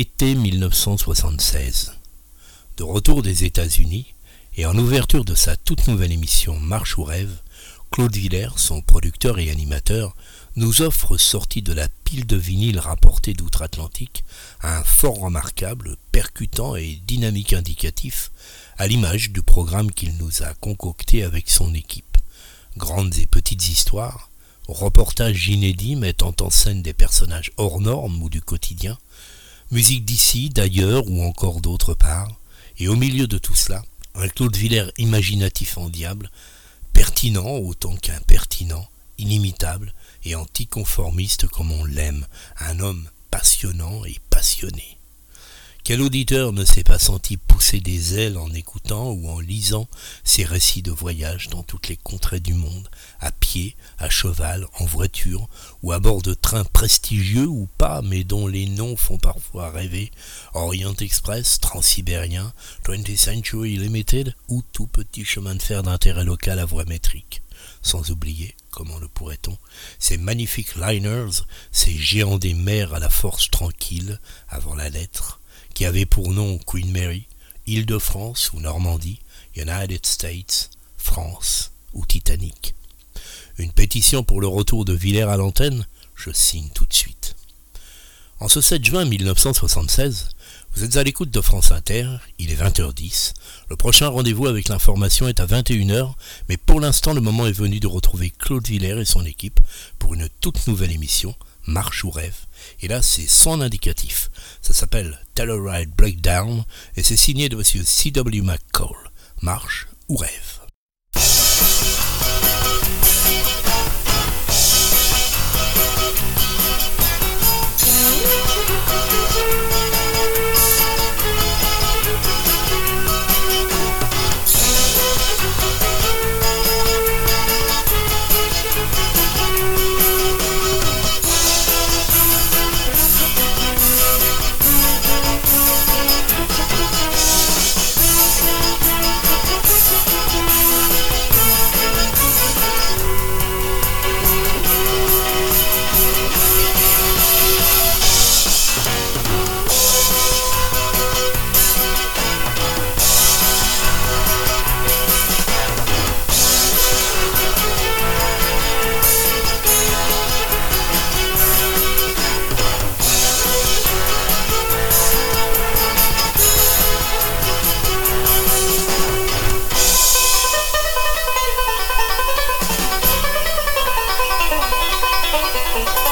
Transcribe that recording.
Été 1976. De retour des États-Unis et en ouverture de sa toute nouvelle émission Marche ou rêve, Claude Villers, son producteur et animateur, nous offre, sorti de la pile de vinyle rapportée d'outre-Atlantique, un fort remarquable, percutant et dynamique indicatif, à l'image du programme qu'il nous a concocté avec son équipe. Grandes et petites histoires, reportages inédits mettant en scène des personnages hors normes ou du quotidien, musique d'ici, d'ailleurs ou encore d'autre part, et au milieu de tout cela, un Claude Villers imaginatif en diable, pertinent autant qu'impertinent, inimitable et anticonformiste comme on l'aime, un homme passionnant et passionné. Quel auditeur ne s'est pas senti pousser des ailes en écoutant ou en lisant ses récits de voyage dans toutes les contrées du monde, à pied, à cheval, en voiture, ou à bord de trains prestigieux ou pas, mais dont les noms font parfois rêver, Orient Express, Transsibérien, 20th Century Limited, ou tout petit chemin de fer d'intérêt local à voie métrique. Sans oublier, comment le pourrait-on, ces magnifiques liners, ces géants des mers à la force tranquille, avant la lettre, qui avait pour nom Queen Mary, Île-de-France ou Normandie, United States, France ou Titanic. Une pétition pour le retour de Villers à l'antenne Je signe tout de suite. En ce 7 juin 1976, vous êtes à l'écoute de France Inter, il est 20h10. Le prochain rendez-vous avec l'information est à 21h, mais pour l'instant le moment est venu de retrouver Claude Villers et son équipe pour une toute nouvelle émission, Marche ou rêve. Et là c'est son indicatif. Ça s'appelle Telluride Breakdown et c'est signé de M. C.W. McCall. Marche ou rêve Bye.